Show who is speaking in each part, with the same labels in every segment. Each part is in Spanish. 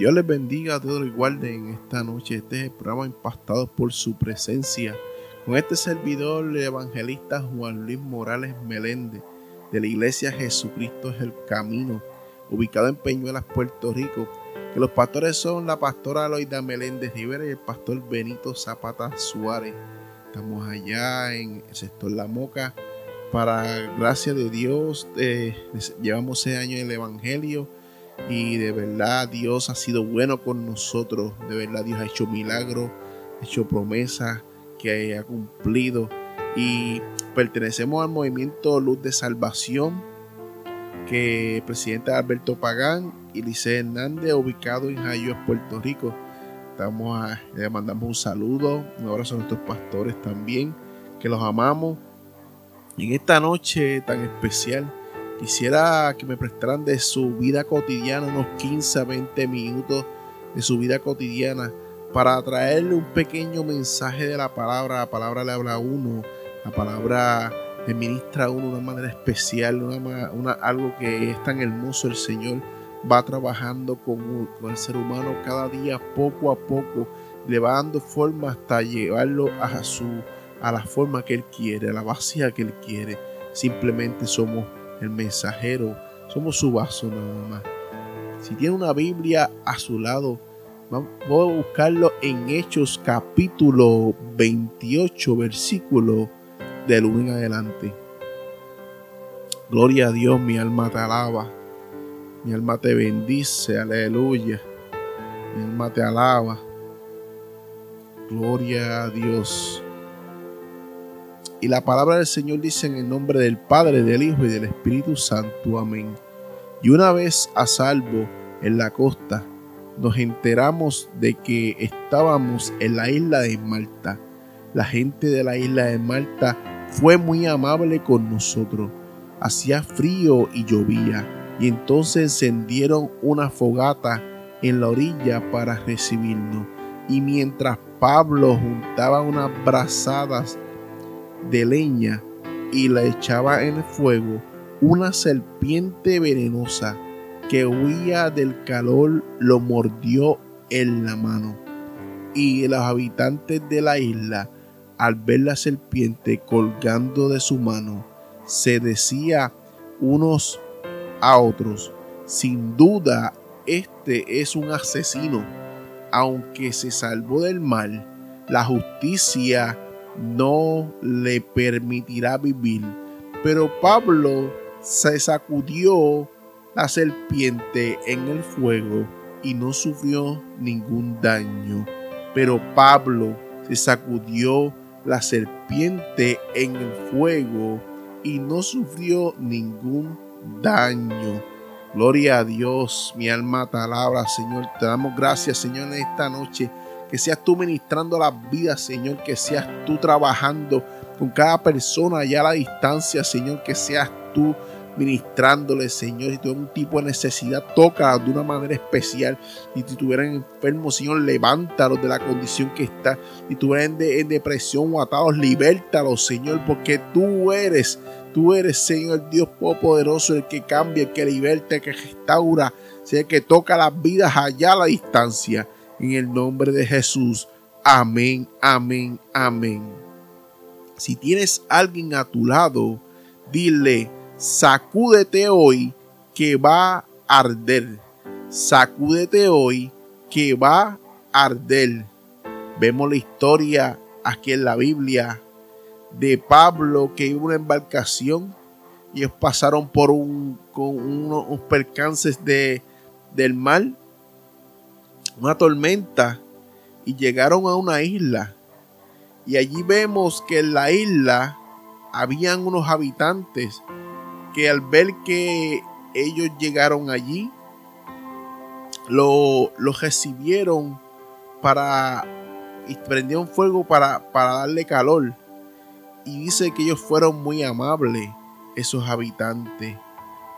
Speaker 1: Dios les bendiga a todos igual en esta noche. Este programa impactado por su presencia. Con este servidor, el evangelista Juan Luis Morales Meléndez, de la Iglesia Jesucristo es el Camino, ubicado en Peñuelas, Puerto Rico. Que los pastores son la pastora Aloida Meléndez Rivera y el pastor Benito Zapata Suárez. Estamos allá en el sector La Moca. Para gracia de Dios, eh, llevamos ese año en el Evangelio y de verdad Dios ha sido bueno con nosotros. De verdad Dios ha hecho milagros, ha hecho promesas que ha cumplido. Y pertenecemos al movimiento Luz de Salvación que el presidente Alberto Pagán y Lice Hernández, ubicado en Jayuas, Puerto Rico. Estamos a, le mandamos un saludo, un abrazo a nuestros pastores también, que los amamos. En esta noche tan especial, Quisiera que me prestaran de su vida cotidiana unos 15 a 20 minutos de su vida cotidiana para traerle un pequeño mensaje de la palabra. La palabra le habla a uno, la palabra le ministra a uno de una manera especial, una, algo que es tan hermoso. El Señor va trabajando con, con el ser humano cada día, poco a poco, le va dando forma hasta llevarlo a, su, a la forma que Él quiere, a la vacía que Él quiere. Simplemente somos el mensajero, somos su vaso nada más. Si tiene una Biblia a su lado, voy a buscarlo en Hechos capítulo 28, versículo del 1 en adelante. Gloria a Dios, mi alma te alaba, mi alma te bendice, aleluya, mi alma te alaba. Gloria a Dios. Y la palabra del Señor dice en el nombre del Padre, del Hijo y del Espíritu Santo. Amén. Y una vez a salvo en la costa, nos enteramos de que estábamos en la isla de Malta. La gente de la isla de Malta fue muy amable con nosotros. Hacía frío y llovía, y entonces encendieron una fogata en la orilla para recibirnos. Y mientras Pablo juntaba unas brazadas de leña y la echaba en el fuego, una serpiente venenosa que huía del calor lo mordió en la mano. Y los habitantes de la isla, al ver la serpiente colgando de su mano, se decía unos a otros, sin duda este es un asesino, aunque se salvó del mal, la justicia no le permitirá vivir. Pero Pablo se sacudió la serpiente en el fuego y no sufrió ningún daño. Pero Pablo se sacudió la serpiente en el fuego y no sufrió ningún daño. Gloria a Dios, mi alma te Señor. Te damos gracias, Señor, en esta noche que seas tú ministrando las vidas, Señor, que seas tú trabajando con cada persona allá a la distancia, Señor, que seas tú ministrándole, Señor. Si tuvieran un tipo de necesidad, toca de una manera especial. Si tuvieran enfermos, Señor, levántalos de la condición que está. Si tuvieran en depresión o atados, libértalos, Señor, porque tú eres, tú eres, Señor, Dios poderoso, el que cambia, el que liberta, el que restaura, el que toca las vidas allá a la distancia en el nombre de Jesús. Amén, amén, amén. Si tienes alguien a tu lado, dile, sacúdete hoy que va a arder. Sacúdete hoy que va a arder. Vemos la historia aquí en la Biblia de Pablo que iba una embarcación y ellos pasaron por un, con unos, percances de, del mar una tormenta y llegaron a una isla. Y allí vemos que en la isla habían unos habitantes que al ver que ellos llegaron allí, lo, recibieron para y prendieron fuego para, para darle calor. Y dice que ellos fueron muy amables, esos habitantes.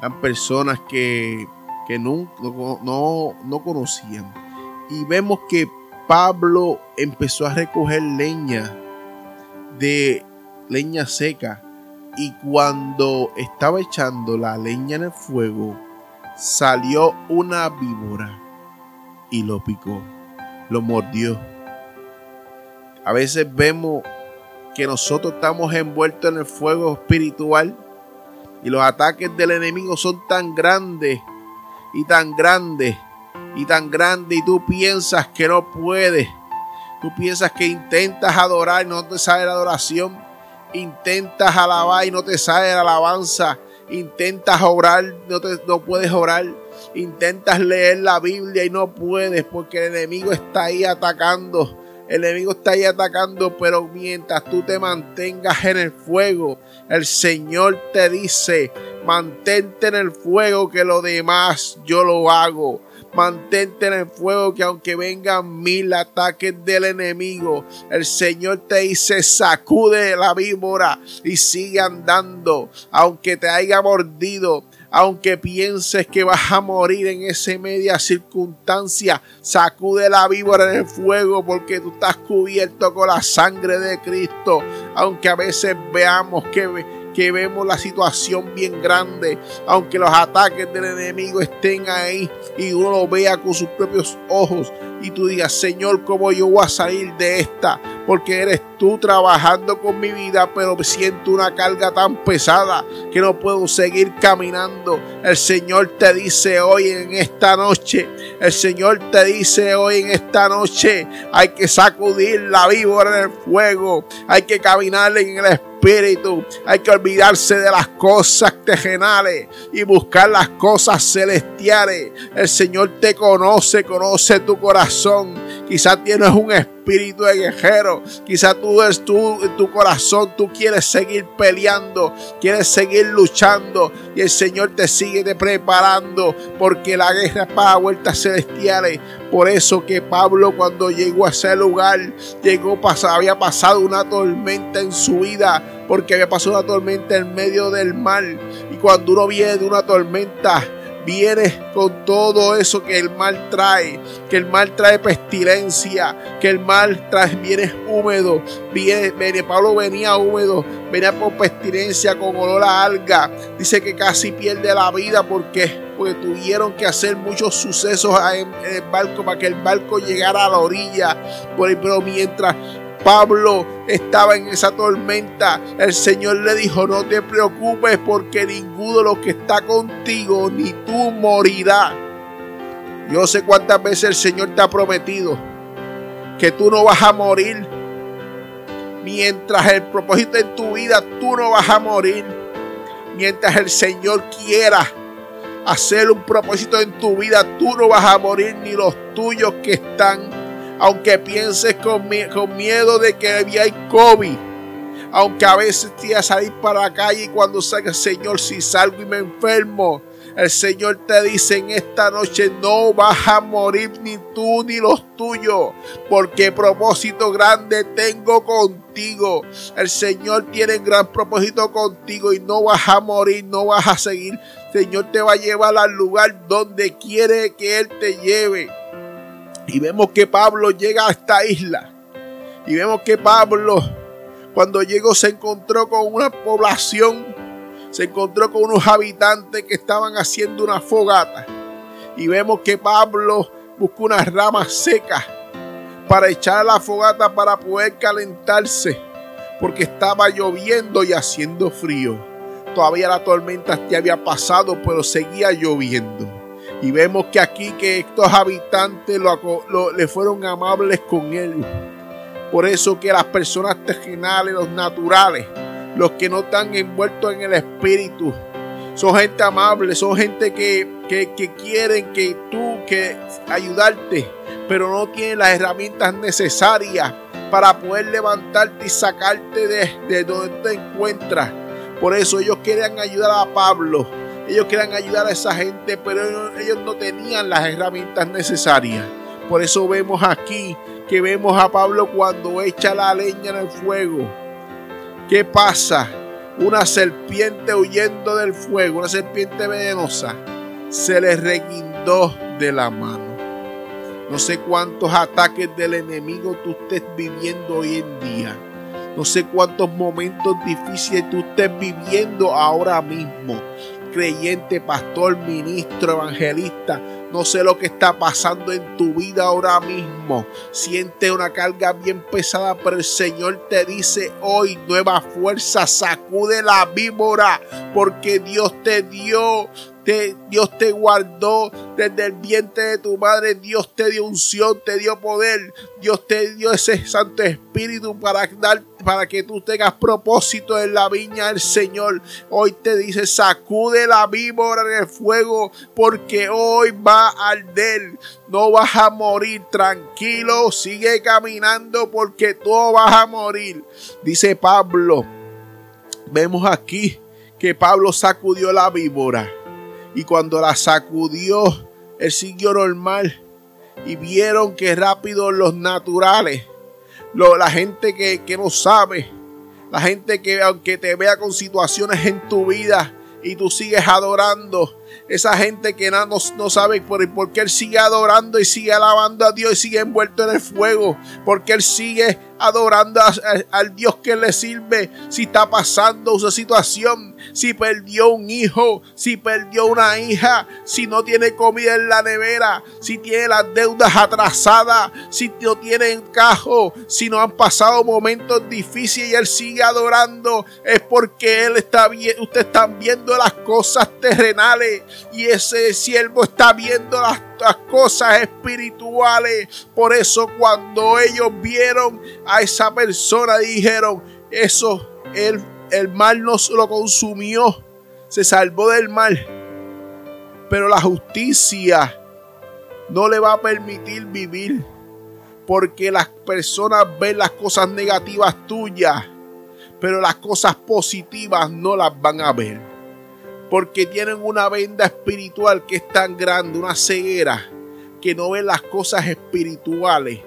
Speaker 1: Eran personas que, que no, no, no conocían y vemos que Pablo empezó a recoger leña de leña seca y cuando estaba echando la leña en el fuego salió una víbora y lo picó, lo mordió. A veces vemos que nosotros estamos envueltos en el fuego espiritual y los ataques del enemigo son tan grandes y tan grandes y tan grandes y tú piensas que no puedes. Tú piensas que intentas adorar y no te sale la adoración. Intentas alabar y no te sale la alabanza. Intentas orar, no, te, no puedes orar. Intentas leer la Biblia y no puedes porque el enemigo está ahí atacando. El enemigo está ahí atacando, pero mientras tú te mantengas en el fuego, el Señor te dice, mantente en el fuego que lo demás yo lo hago. Mantente en el fuego que aunque vengan mil ataques del enemigo, el Señor te dice sacude la víbora y sigue andando. Aunque te haya mordido, aunque pienses que vas a morir en esa media circunstancia, sacude la víbora en el fuego porque tú estás cubierto con la sangre de Cristo. Aunque a veces veamos que, que vemos la situación bien grande, aunque los ataques del enemigo estén ahí y uno lo vea con sus propios ojos y tú digas, Señor, ¿cómo yo voy a salir de esta? Porque eres tú trabajando con mi vida, pero siento una carga tan pesada que no puedo seguir caminando. El Señor te dice hoy en esta noche, el Señor te dice hoy en esta noche, hay que sacudir la víbora en el fuego, hay que caminar en el espíritu. Hay que olvidarse de las cosas terrenales y buscar las cosas celestiales. El Señor te conoce, conoce tu corazón. Quizás tienes un espíritu de guerrero. Quizás tú, tú en tu corazón, tú quieres seguir peleando, quieres seguir luchando. Y el Señor te sigue te preparando porque la guerra es para vueltas celestiales. Por eso que Pablo cuando llegó a ese lugar, llegó, había pasado una tormenta en su vida, porque había pasado una tormenta en medio del mar. Y cuando uno viene de una tormenta, viene con todo eso que el mal trae, que el mal trae pestilencia, que el mal trae, viene húmedo, viene, Pablo venía húmedo, venía por pestilencia, con olor a alga, dice que casi pierde la vida porque, porque tuvieron que hacer muchos sucesos en, el barco para que el barco llegara a la orilla, pero mientras Pablo estaba en esa tormenta, el Señor le dijo, no te preocupes porque ninguno de los que está contigo, ni tú morirás. Yo sé cuántas veces el Señor te ha prometido que tú no vas a morir. Mientras el propósito en tu vida, tú no vas a morir. Mientras el Señor quiera hacer un propósito en tu vida, tú no vas a morir ni los tuyos que están aunque pienses con, miedo de que hay COVID, aunque a veces te a salir para la calle y cuando salga, Señor, si salgo y me enfermo, el Señor te dice en esta noche, no vas a morir ni tú ni los tuyos, porque propósito grande tengo contigo. El Señor tiene gran propósito contigo y no vas a morir, no vas a seguir. El Señor te va a llevar al lugar donde quiere que Él te lleve. Y vemos que Pablo llega a esta isla. Y vemos que Pablo, cuando llegó, se encontró con una población, se encontró con unos habitantes que estaban haciendo una fogata. Y vemos que Pablo buscó unas ramas secas para echar la fogata para poder calentarse, porque estaba lloviendo y haciendo frío. Todavía la tormenta ya había pasado, pero seguía lloviendo. Y vemos que aquí que estos habitantes le fueron amables con él. Por eso que las personas terrenales, los naturales, los que no están envueltos en el espíritu, son gente amable, son gente que, quieren que tú, que ayudarte, pero no tienen las herramientas necesarias para poder levantarte y sacarte de, de donde te encuentras. Por eso ellos querían ayudar a Pablo ellos querían ayudar a esa gente, pero ellos no tenían las herramientas necesarias. Por eso vemos aquí que vemos a Pablo cuando echa la leña en el fuego. ¿Qué pasa? Una serpiente huyendo del fuego, una serpiente venenosa, se le reguindó de la mano. No sé cuántos ataques del enemigo tú estés viviendo hoy en día. No sé cuántos momentos difíciles tú estés viviendo ahora mismo creyente, pastor, ministro, evangelista, No sé lo que está pasando en tu vida ahora mismo. Siente una carga bien pesada, pero el Señor te dice hoy nueva fuerza, sacude la víbora, porque Dios te dio Dios te guardó desde el vientre de tu madre. Dios te dio unción, te dio poder. Dios te dio ese Santo Espíritu para dar, para que tú tengas propósito en la viña del Señor. Hoy te dice, sacude la víbora en el fuego, porque hoy va a arder. No vas a morir. Tranquilo, sigue caminando, porque tú vas a morir. Dice Pablo. Vemos aquí que Pablo sacudió la víbora y cuando la sacudió, él siguió normal. Y vieron que rápido los naturales, la gente que, que no sabe, la gente que aunque te vea con situaciones en tu vida y tú sigues adorando, esa gente que no, no sabe por, por, qué él sigue adorando y sigue alabando a Dios y sigue envuelto en el fuego, porque él sigue adorando al Dios que le sirve, si está pasando su situación, si perdió un hijo, si perdió una hija, si no tiene comida en la nevera, si tiene las deudas atrasadas, si no tiene encajo, si no han pasado momentos difíciles y él sigue adorando, es porque él está bien, ustedes están viendo las cosas terrenales. Y ese siervo está viendo las cosas espirituales. Por eso cuando ellos vieron a esa persona dijeron, eso, el, el mal nos lo consumió, se salvó del mal. Pero la justicia no le va a permitir vivir porque las personas ven las cosas negativas tuyas, pero las cosas positivas no las van a ver porque tienen una venda espiritual que es tan grande, una ceguera, que no ven las cosas espirituales.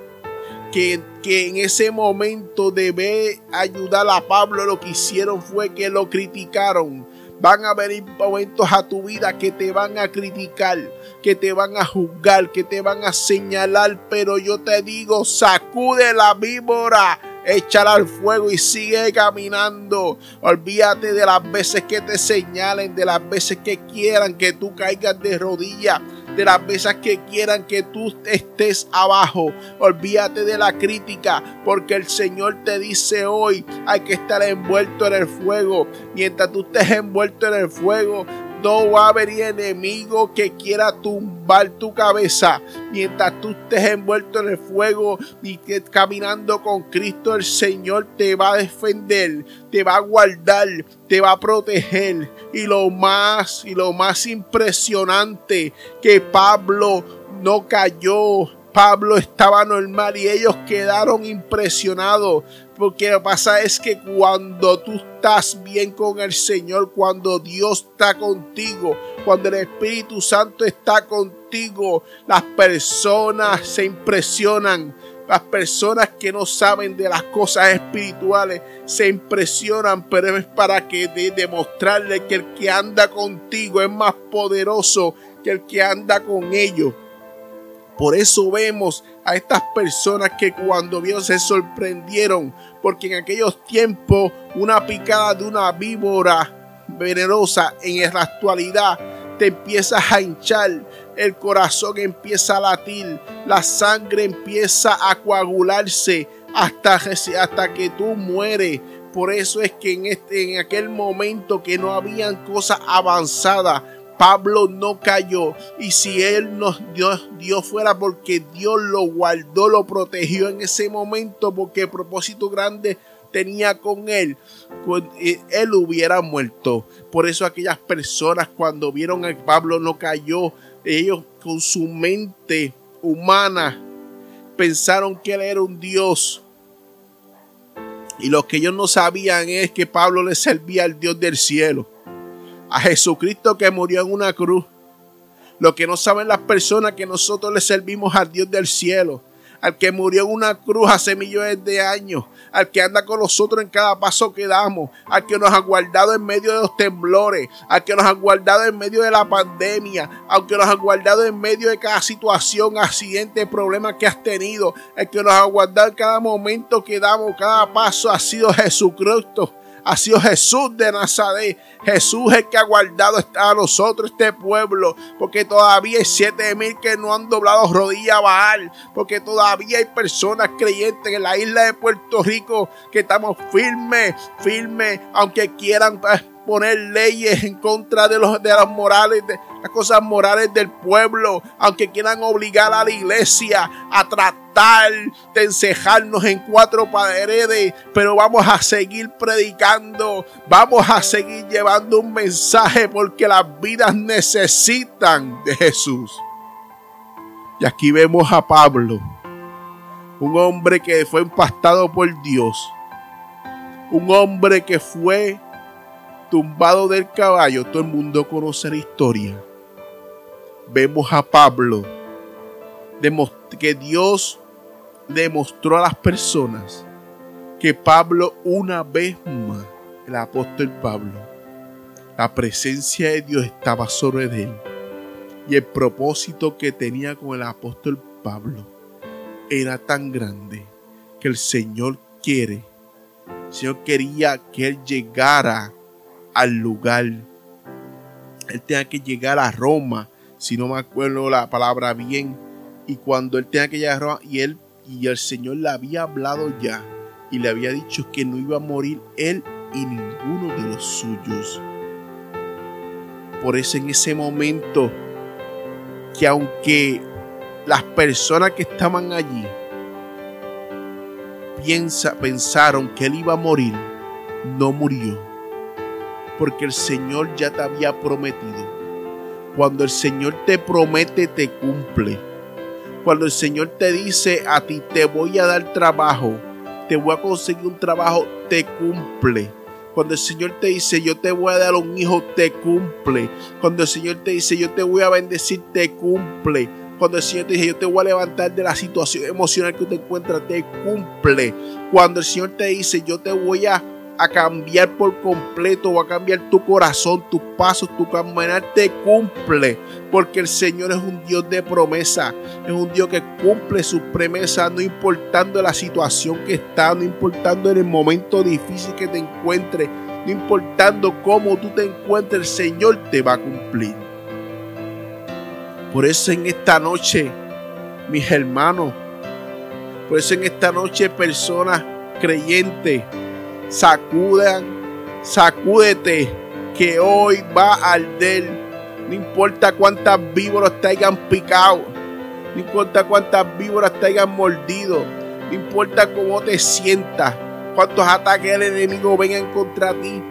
Speaker 1: Que, que, en ese momento debe ayudar a Pablo, lo que hicieron fue que lo criticaron. Van a venir momentos a tu vida que te van a criticar, que te van a juzgar, que te van a señalar, pero yo te digo, sacude la víbora échala al fuego y sigue caminando. Olvídate de las veces que te señalen, de las veces que quieran que tú caigas de rodillas de las veces que quieran que tú estés abajo. Olvídate de la crítica, porque el Señor te dice hoy, hay que estar envuelto en el fuego. Mientras tú estés envuelto en el fuego, no va a haber enemigo que quiera tumbar tu cabeza. Mientras tú estés envuelto en el fuego y que caminando con Cristo, el Señor te va a defender, te va a guardar, te va a proteger. Y lo más, y lo más impresionante, que Pablo no cayó Pablo estaba normal y ellos quedaron impresionados. Porque lo que pasa es que cuando tú estás bien con el Señor, cuando Dios está contigo, cuando el Espíritu Santo está contigo, las personas se impresionan. Las personas que no saben de las cosas espirituales se impresionan, pero es para que de demostrarle que el que anda contigo es más poderoso que el que anda con ellos. Por eso vemos a estas personas que cuando vieron se sorprendieron, porque en aquellos tiempos una picada de una víbora venenosa en la actualidad te empieza a hinchar, el corazón empieza a latir, la sangre empieza a coagularse hasta, hasta que tú mueres. Por eso es que en, este, en aquel momento que no habían cosas avanzadas, Pablo no cayó. Y si él nos dio, fuera porque Dios lo guardó, lo protegió en ese momento, porque el propósito grande tenía con él, eh, él hubiera muerto. Por eso aquellas personas cuando vieron a Pablo no cayó, ellos con su mente humana pensaron que él era un Dios. Y lo que ellos no sabían es que Pablo le servía al Dios del cielo a Jesucristo que murió en una cruz. Lo que no saben las personas que nosotros le servimos al Dios del cielo, al que murió en una cruz hace millones de años, al que anda con nosotros en cada paso que damos, al que nos ha guardado en medio de los temblores, al que nos ha guardado en medio de la pandemia, al que nos ha guardado en medio de cada situación, accidente, problema que has tenido, el que nos ha guardado en cada momento que damos, cada paso ha sido Jesucristo ha sido Jesús de Nazaret. Jesús es el que ha guardado a nosotros, este pueblo, porque todavía hay siete mil que no han doblado rodilla a Baal, porque todavía hay personas creyentes en la isla de Puerto Rico que estamos firmes, firmes, aunque quieran pues, poner leyes en contra de, los, de las morales, de las cosas morales del pueblo, aunque quieran obligar a la iglesia a tratar de encejarnos en cuatro paredes, pero vamos a seguir predicando, vamos a seguir llevando un mensaje porque las vidas necesitan de Jesús. Y aquí vemos a Pablo, un hombre que fue impactado por Dios, un hombre que fue tumbado del caballo, todo el mundo conoce la historia. Vemos a Pablo que Dios demostró a las personas que Pablo una vez más, el apóstol Pablo, la presencia de Dios estaba sobre él y el propósito que tenía con el apóstol Pablo era tan grande que el Señor quiere, el Señor quería que él llegara al lugar. Él tenía que llegar a Roma, si no me acuerdo la palabra bien. Y cuando él tenía que llegar a Roma, y él y el Señor le había hablado ya y le había dicho que no iba a morir él y ninguno de los suyos. Por eso en ese momento, que aunque las personas que estaban allí piensa, pensaron que él iba a morir, no murió porque el Señor ya te había prometido. Cuando el Señor te promete, te cumple. Cuando el Señor te dice a ti, te voy a dar trabajo, te voy a conseguir un trabajo, te cumple. Cuando el Señor te dice, yo te voy a dar un hijo, te cumple. Cuando el Señor te dice, yo te voy a bendecir, te cumple. Cuando el Señor te dice, yo te voy a levantar de la situación emocional que te encuentras, te cumple. Cuando el Señor te dice, yo te voy a a cambiar por completo o a cambiar tu corazón, tus pasos, tu caminar te cumple. Porque el Señor es un Dios de promesa, es un Dios que cumple sus promesas, no importando la situación que está, no importando en el momento difícil que te encuentres, no importando cómo tú te encuentres, el Señor te va a cumplir. Por eso en esta noche, mis hermanos, por eso en esta noche personas creyentes, sacudan, sacúdete, que hoy va a arder. No importa cuántas víboras te hayan picado, no importa cuántas víboras te hayan mordido, no importa cómo te sientas, cuántos ataques del enemigo vengan contra ti.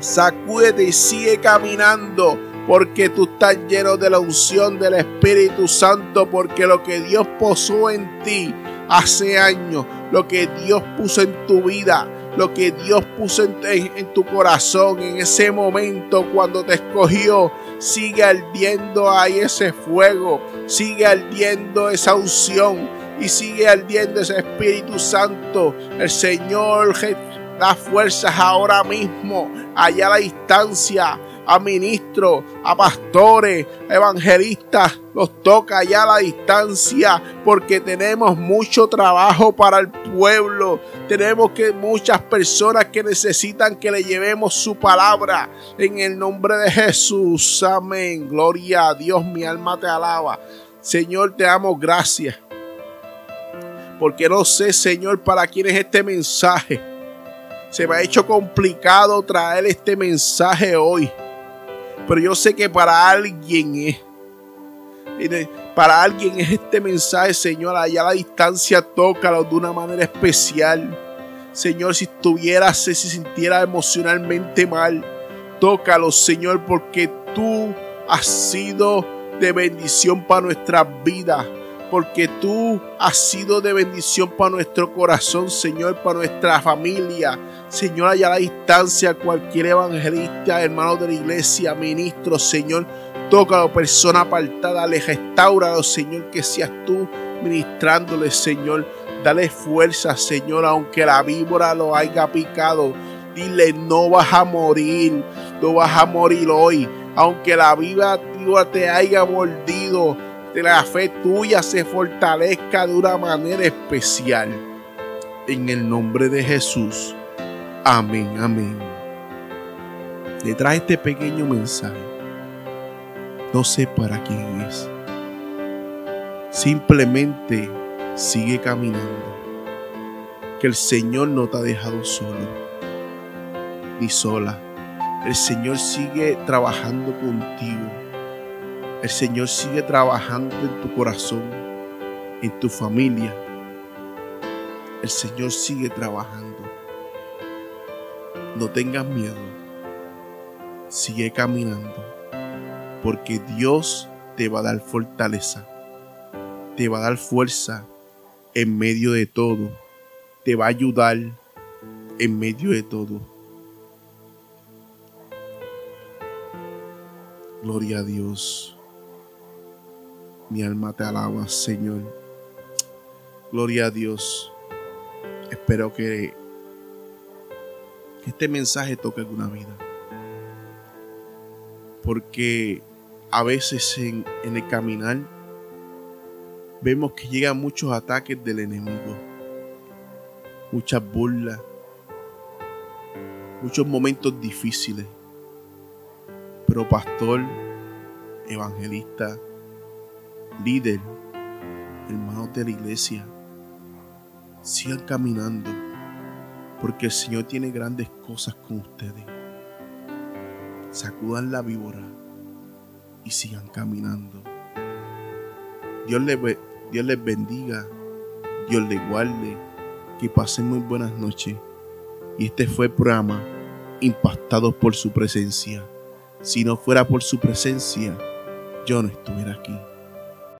Speaker 1: Sacúdete y sigue caminando porque tú estás lleno de la unción del Espíritu Santo, porque lo que Dios posó en ti hace años, lo que Dios puso en tu vida, lo que Dios puso en, tu corazón en ese momento cuando te escogió. Sigue ardiendo ahí ese fuego, sigue ardiendo esa unción y sigue ardiendo ese Espíritu Santo. El Señor da fuerzas ahora mismo, allá a la distancia a ministros, a pastores, evangelistas, los toca ya a la distancia porque tenemos mucho trabajo para el pueblo. Tenemos que muchas personas que necesitan que le llevemos su palabra en el nombre de Jesús. Amén. Gloria a Dios, mi alma te alaba. Señor, te damos gracias. Porque no sé, Señor, para quién es este mensaje. Se me ha hecho complicado traer este mensaje hoy. Pero yo sé que para alguien es. Para alguien es este mensaje, Señor. Allá a la distancia, tócalo de una manera especial. Señor, si estuviera, si se sintiera emocionalmente mal, tócalo, Señor, porque tú has sido de bendición para nuestras vidas porque tú has sido de bendición para nuestro corazón, Señor, para nuestra familia. Señor, allá a la distancia, cualquier evangelista, hermano de la iglesia, ministro, Señor, toca a la persona apartada, le restaura, Señor, que seas tú ministrándole, Señor. Dale fuerza, Señor, aunque la víbora lo haya picado. Dile, no vas a morir, no vas a morir hoy. Aunque la víbora te haya mordido, la fe tuya se fortalezca de una manera especial. En el nombre de Jesús. Amén, amén. Detrás de este pequeño mensaje, no sé para quién es. Simplemente sigue caminando. Que el Señor no te ha dejado solo ni sola. El Señor sigue trabajando contigo. El Señor sigue trabajando en tu corazón, en tu familia. El Señor sigue trabajando. No tengas miedo. Sigue caminando. Porque Dios te va a dar fortaleza. Te va a dar fuerza en medio de todo. Te va a ayudar en medio de todo. Gloria a Dios. Mi alma te alaba, Señor. Gloria a Dios. Espero este mensaje toque alguna vida. Porque a veces en, en el caminar vemos que llegan muchos ataques del enemigo, muchas burlas, muchos momentos difíciles. Pero pastor, evangelista, líder, hermanos de la iglesia, sigan caminando, porque el Señor tiene grandes cosas con ustedes. Sacudan la víbora y sigan caminando. Dios les, Dios les bendiga, Dios les guarde, que pasen muy buenas noches. Y este fue el programa Impactados por su presencia. Si no fuera por su presencia, yo no estuviera aquí.